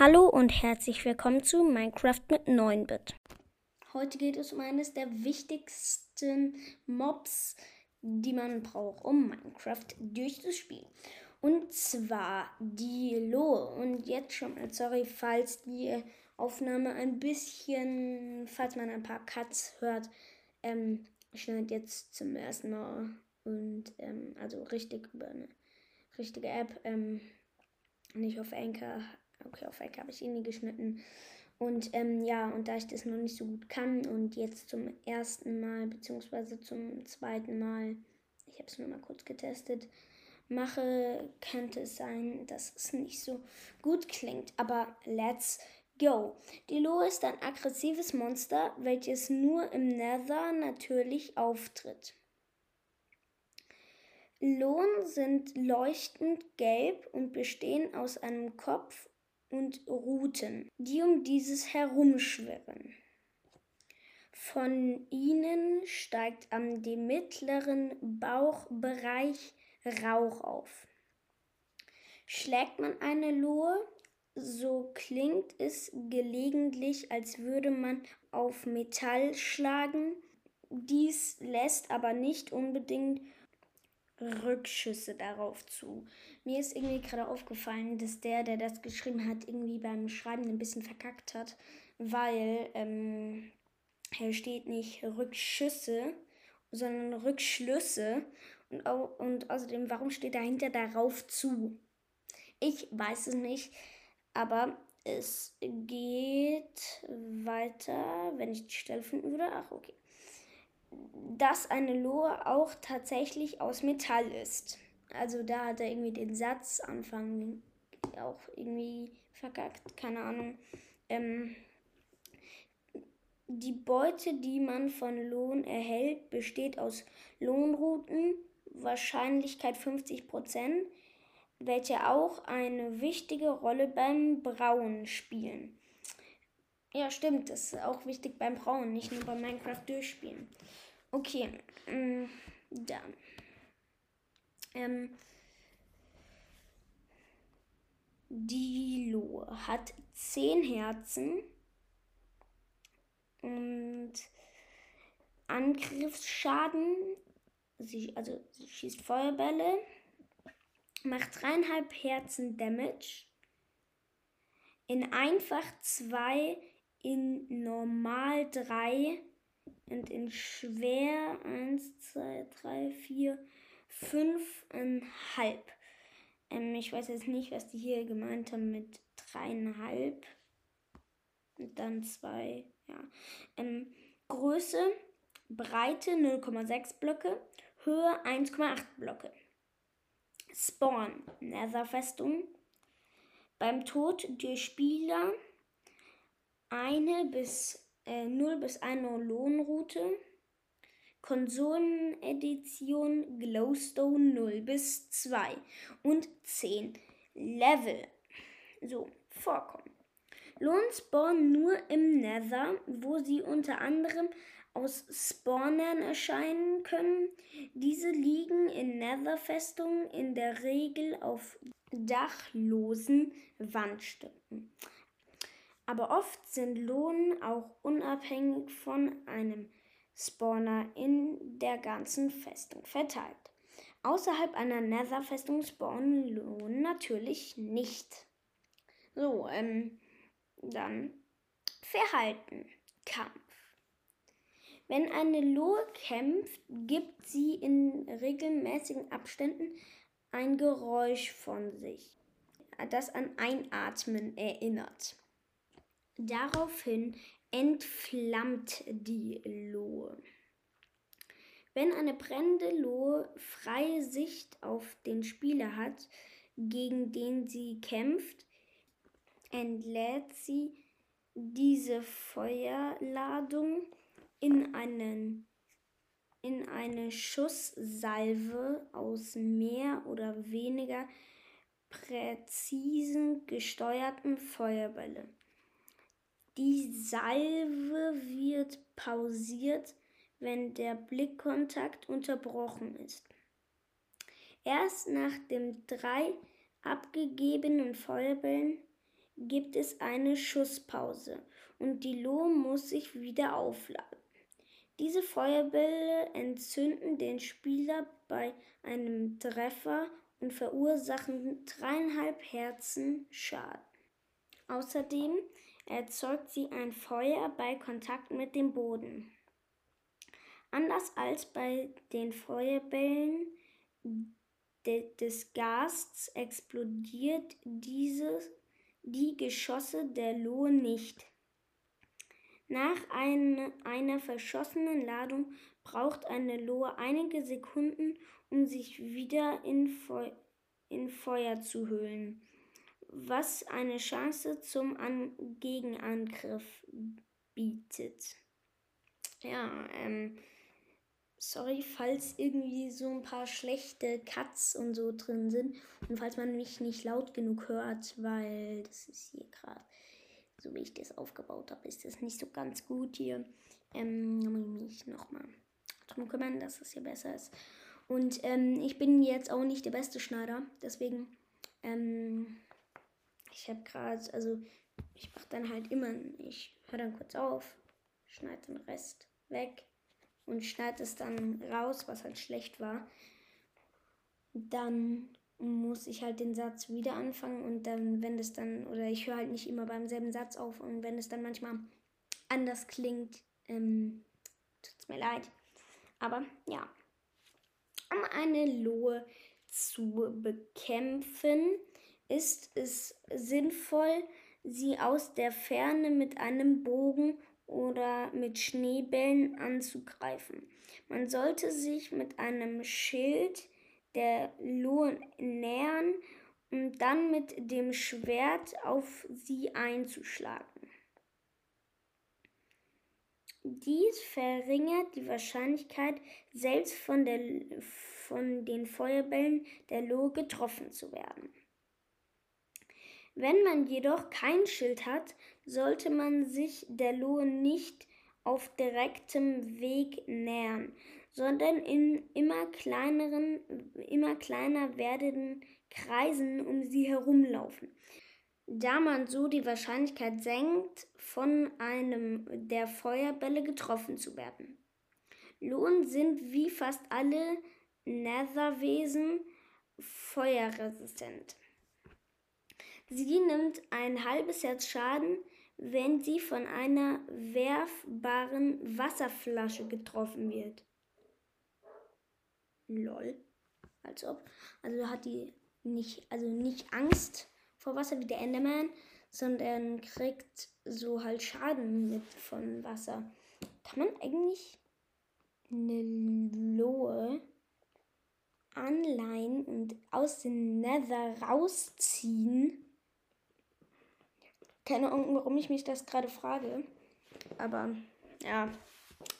Hallo und herzlich willkommen zu Minecraft mit 9-Bit. Heute geht es um eines der wichtigsten Mobs, die man braucht, um Minecraft durchzuspielen. Und zwar die Lohe. Und jetzt schon mal sorry, falls die Aufnahme ein bisschen, falls man ein paar Cuts hört. Ähm, ich schneide jetzt zum ersten Mal und ähm, also richtig über eine richtige App. Ähm, nicht auf Anchor Okay, auf Ecke habe ich eh nie geschnitten. Und ähm, ja, und da ich das noch nicht so gut kann und jetzt zum ersten Mal, beziehungsweise zum zweiten Mal, ich habe es nur mal kurz getestet, mache, könnte es sein, dass es nicht so gut klingt. Aber let's go. Die Lo ist ein aggressives Monster, welches nur im Nether natürlich auftritt. Lohn sind leuchtend gelb und bestehen aus einem Kopf und Ruten, die um dieses herumschwirren. Von ihnen steigt am dem mittleren Bauchbereich Rauch auf. Schlägt man eine Lohe, so klingt es gelegentlich, als würde man auf Metall schlagen. Dies lässt aber nicht unbedingt Rückschüsse darauf zu. Mir ist irgendwie gerade aufgefallen, dass der, der das geschrieben hat, irgendwie beim Schreiben ein bisschen verkackt hat, weil ähm, hier steht nicht Rückschüsse, sondern Rückschlüsse. Und, und außerdem, warum steht dahinter darauf zu? Ich weiß es nicht, aber es geht weiter, wenn ich die Stelle finden würde. Ach, okay dass eine Lohe auch tatsächlich aus Metall ist. Also da hat er irgendwie den Satz anfangen auch irgendwie verkackt, keine Ahnung. Ähm, die Beute, die man von Lohn erhält, besteht aus Lohnrouten, Wahrscheinlichkeit 50%, welche auch eine wichtige Rolle beim Brauen spielen. Ja, stimmt, das ist auch wichtig beim Brauen, nicht nur beim Minecraft durchspielen. Okay, ähm, dann. Ähm, Dilo hat 10 Herzen und Angriffsschaden. Sie, also sie schießt Feuerbälle, macht dreieinhalb Herzen Damage. In einfach 2, in normal 3 und in schwer 1, 2, 3, 4, 5,5. Ähm, ich weiß jetzt nicht, was die hier gemeint haben mit 3,5. Und dann 2, ja. Ähm, Größe, Breite 0,6 Blöcke, Höhe 1,8 Blöcke. Spawn, Netherfestung. Beim Tod der Spieler eine bis äh, 0 bis 1 Lohnroute. Konsolenedition Glowstone 0 bis 2 und 10 Level. So, vorkommen. Lohn spawnen nur im Nether, wo sie unter anderem aus Spawnern erscheinen können. Diese liegen in Netherfestungen in der Regel auf dachlosen Wandstücken aber oft sind Lohnen auch unabhängig von einem Spawner in der ganzen Festung verteilt. Außerhalb einer Nether-Festung spawnen Lohnen natürlich nicht. So, ähm, dann Verhalten. Kampf. Wenn eine Lohe kämpft, gibt sie in regelmäßigen Abständen ein Geräusch von sich, das an Einatmen erinnert. Daraufhin entflammt die Lohe. Wenn eine brennende Lohe freie Sicht auf den Spieler hat, gegen den sie kämpft, entlädt sie diese Feuerladung in, einen, in eine Schusssalve aus mehr oder weniger präzisen gesteuerten Feuerbälle. Die Salve wird pausiert, wenn der Blickkontakt unterbrochen ist. Erst nach den drei abgegebenen Feuerbällen gibt es eine Schusspause und die Lohe muss sich wieder aufladen. Diese Feuerbälle entzünden den Spieler bei einem Treffer und verursachen dreieinhalb Herzen Schaden. Außerdem erzeugt sie ein Feuer bei Kontakt mit dem Boden. Anders als bei den Feuerbällen de des Gasts explodiert dieses, die Geschosse der Lohe nicht. Nach ein, einer verschossenen Ladung braucht eine Lohe einige Sekunden, um sich wieder in, Feu in Feuer zu hüllen, was eine Chance zum An Gegenangriff bietet. Ja, ähm, sorry, falls irgendwie so ein paar schlechte Cuts und so drin sind und falls man mich nicht laut genug hört, weil das ist hier gerade so wie ich das aufgebaut habe, ist das nicht so ganz gut hier. Ähm, muss ich mich nochmal drum kümmern, dass es hier besser ist. Und ähm, ich bin jetzt auch nicht der beste Schneider, deswegen, ähm, ich habe gerade, also ich mache dann halt immer, ich höre dann kurz auf, schneide den Rest weg und schneide es dann raus, was halt schlecht war. Dann muss ich halt den Satz wieder anfangen und dann, wenn es dann, oder ich höre halt nicht immer beim selben Satz auf und wenn es dann manchmal anders klingt, ähm, es mir leid. Aber ja, um eine Lohe zu bekämpfen, ist es sinnvoll, sie aus der Ferne mit einem Bogen oder mit Schneebällen anzugreifen. Man sollte sich mit einem Schild der Lohn nähern, um dann mit dem Schwert auf sie einzuschlagen. Dies verringert die Wahrscheinlichkeit, selbst von, der, von den Feuerbällen der Lohe getroffen zu werden. Wenn man jedoch kein Schild hat, sollte man sich der Lohe nicht auf direktem Weg nähern, sondern in immer kleineren, immer kleiner werdenden Kreisen um sie herumlaufen, da man so die Wahrscheinlichkeit senkt, von einem der Feuerbälle getroffen zu werden. Lohn sind wie fast alle Netherwesen feuerresistent. Sie nimmt ein halbes Herz Schaden, wenn sie von einer werfbaren Wasserflasche getroffen wird. Lol. Als ob. Also hat die nicht, also nicht Angst vor Wasser wie der Enderman, sondern kriegt so halt Schaden mit von Wasser. Kann man eigentlich eine Lohe anleihen und aus dem Nether rausziehen? Keine Ahnung, warum ich mich das gerade frage. Aber ja,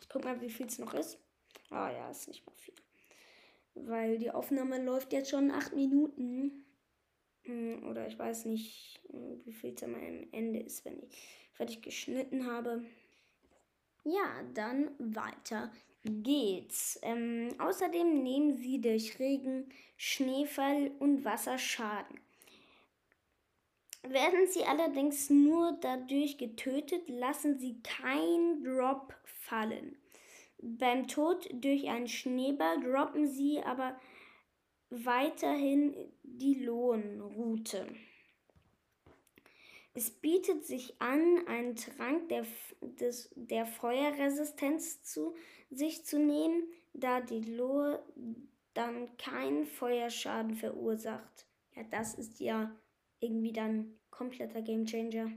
ich guck mal, wie viel es noch ist. Ah oh, ja, ist nicht mal viel weil die Aufnahme läuft jetzt schon acht Minuten. Hm, oder ich weiß nicht, wie viel es am Ende ist, wenn ich fertig geschnitten habe. Ja, dann weiter geht's. Ähm, außerdem nehmen sie durch Regen, Schneefall und Wasser Schaden. Werden sie allerdings nur dadurch getötet, lassen sie kein Drop fallen. Beim Tod durch einen Schneeball droppen sie aber weiterhin die Lohnroute. Es bietet sich an, einen Trank der, des, der Feuerresistenz zu sich zu nehmen, da die Lohe dann keinen Feuerschaden verursacht. Ja, das ist ja irgendwie dann kompletter Gamechanger.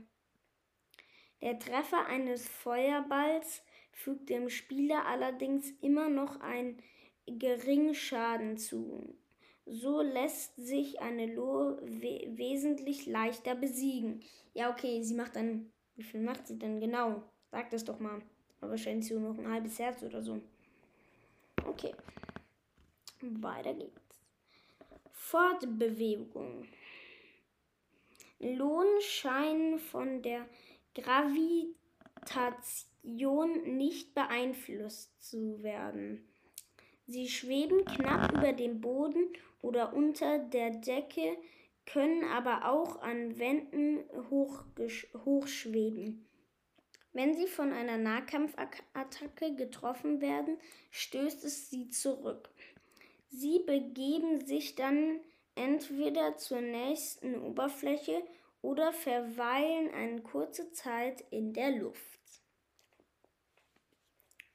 Der Treffer eines Feuerballs fügt dem Spieler allerdings immer noch einen geringen Schaden zu. So lässt sich eine Lohe we wesentlich leichter besiegen. Ja, okay, sie macht dann. Wie viel macht sie denn genau? Sag das doch mal. Aber wahrscheinlich so noch ein halbes Herz oder so. Okay. Weiter geht's. Fortbewegung. Lohn scheinen von der Gravitation nicht beeinflusst zu werden. Sie schweben knapp über dem Boden oder unter der Decke, können aber auch an Wänden hochschweben. Wenn sie von einer Nahkampfattacke getroffen werden, stößt es sie zurück. Sie begeben sich dann entweder zur nächsten Oberfläche oder verweilen eine kurze Zeit in der Luft.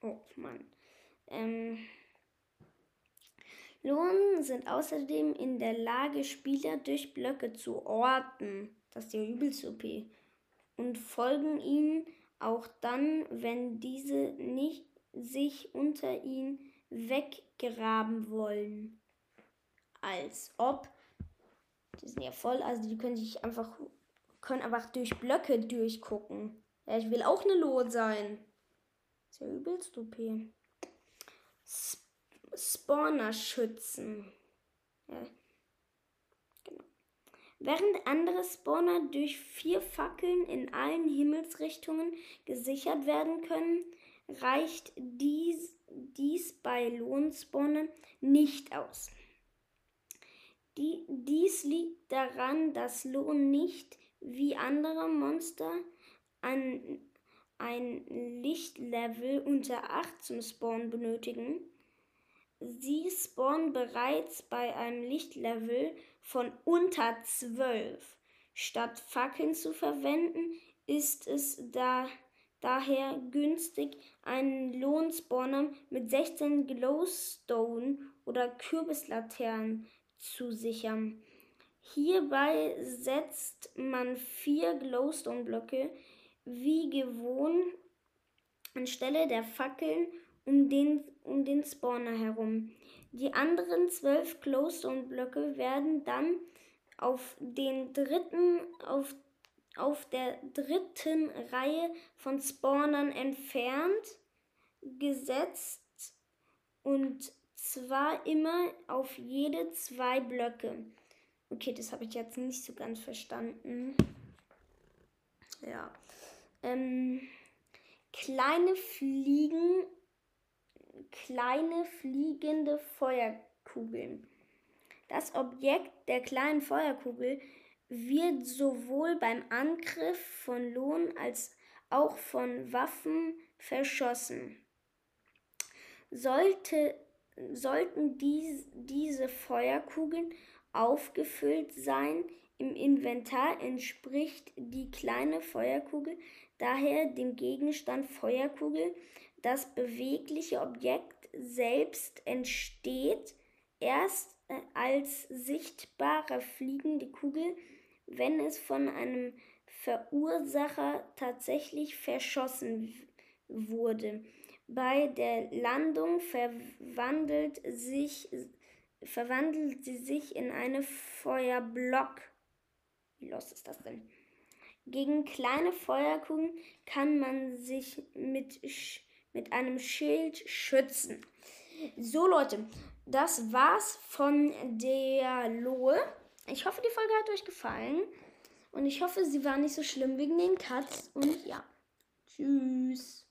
Oh Mann. Ähm, Lohnen sind außerdem in der Lage, Spieler durch Blöcke zu orten. Das ist ja übelst OP. Und folgen ihnen auch dann, wenn diese nicht sich unter ihnen weggraben wollen. Als ob. Die sind ja voll, also die können sich einfach, können einfach durch Blöcke durchgucken. Ja, ich will auch eine Lot sein. Ist ja übelst OP. Spawner schützen. Ja. Genau. Während andere Spawner durch vier Fackeln in allen Himmelsrichtungen gesichert werden können, reicht dies, dies bei Lohnspawnern nicht aus. Die, dies liegt daran, dass Lohn nicht wie andere Monster an ein Lichtlevel unter 8 zum Spawn benötigen. Sie spawnen bereits bei einem Lichtlevel von unter 12. Statt Fackeln zu verwenden, ist es da, daher günstig, einen Lohnspawner mit 16 Glowstone oder Kürbislaternen zu sichern. Hierbei setzt man vier Glowstone-Blöcke wie gewohnt anstelle der Fackeln um den, um den Spawner herum. Die anderen zwölf Glowstone-Blöcke werden dann auf den dritten, auf, auf der dritten Reihe von Spawnern entfernt, gesetzt und zwar immer auf jede zwei Blöcke. Okay, das habe ich jetzt nicht so ganz verstanden. Ja. Ähm, kleine Fliegen, kleine fliegende Feuerkugeln. Das Objekt der kleinen Feuerkugel wird sowohl beim Angriff von Lohn als auch von Waffen verschossen. Sollte, sollten dies, diese Feuerkugeln aufgefüllt sein, im Inventar entspricht die kleine Feuerkugel daher dem Gegenstand Feuerkugel. Das bewegliche Objekt selbst entsteht erst äh, als sichtbare fliegende Kugel, wenn es von einem Verursacher tatsächlich verschossen wurde. Bei der Landung verwandelt, sich, verwandelt sie sich in eine Feuerblock. Wie los ist das denn? Gegen kleine Feuerkugeln kann man sich mit, mit einem Schild schützen. So Leute, das war's von der Lohe. Ich hoffe, die Folge hat euch gefallen. Und ich hoffe, sie war nicht so schlimm wegen den Cuts. Und ja, tschüss.